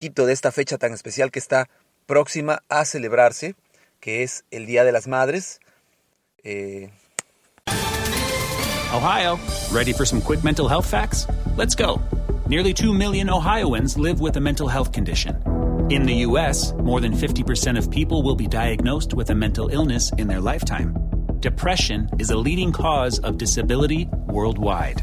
de esta fecha tan especial que está próxima a celebrarse, que es el Día de las Madres. Eh... Ohio, ready for some quick mental health facts? Let's go. Nearly 2 million Ohioans live with a mental health condition. In the U.S., more than 50% of people will be diagnosed with a mental illness in their lifetime. Depression is a leading cause of disability worldwide.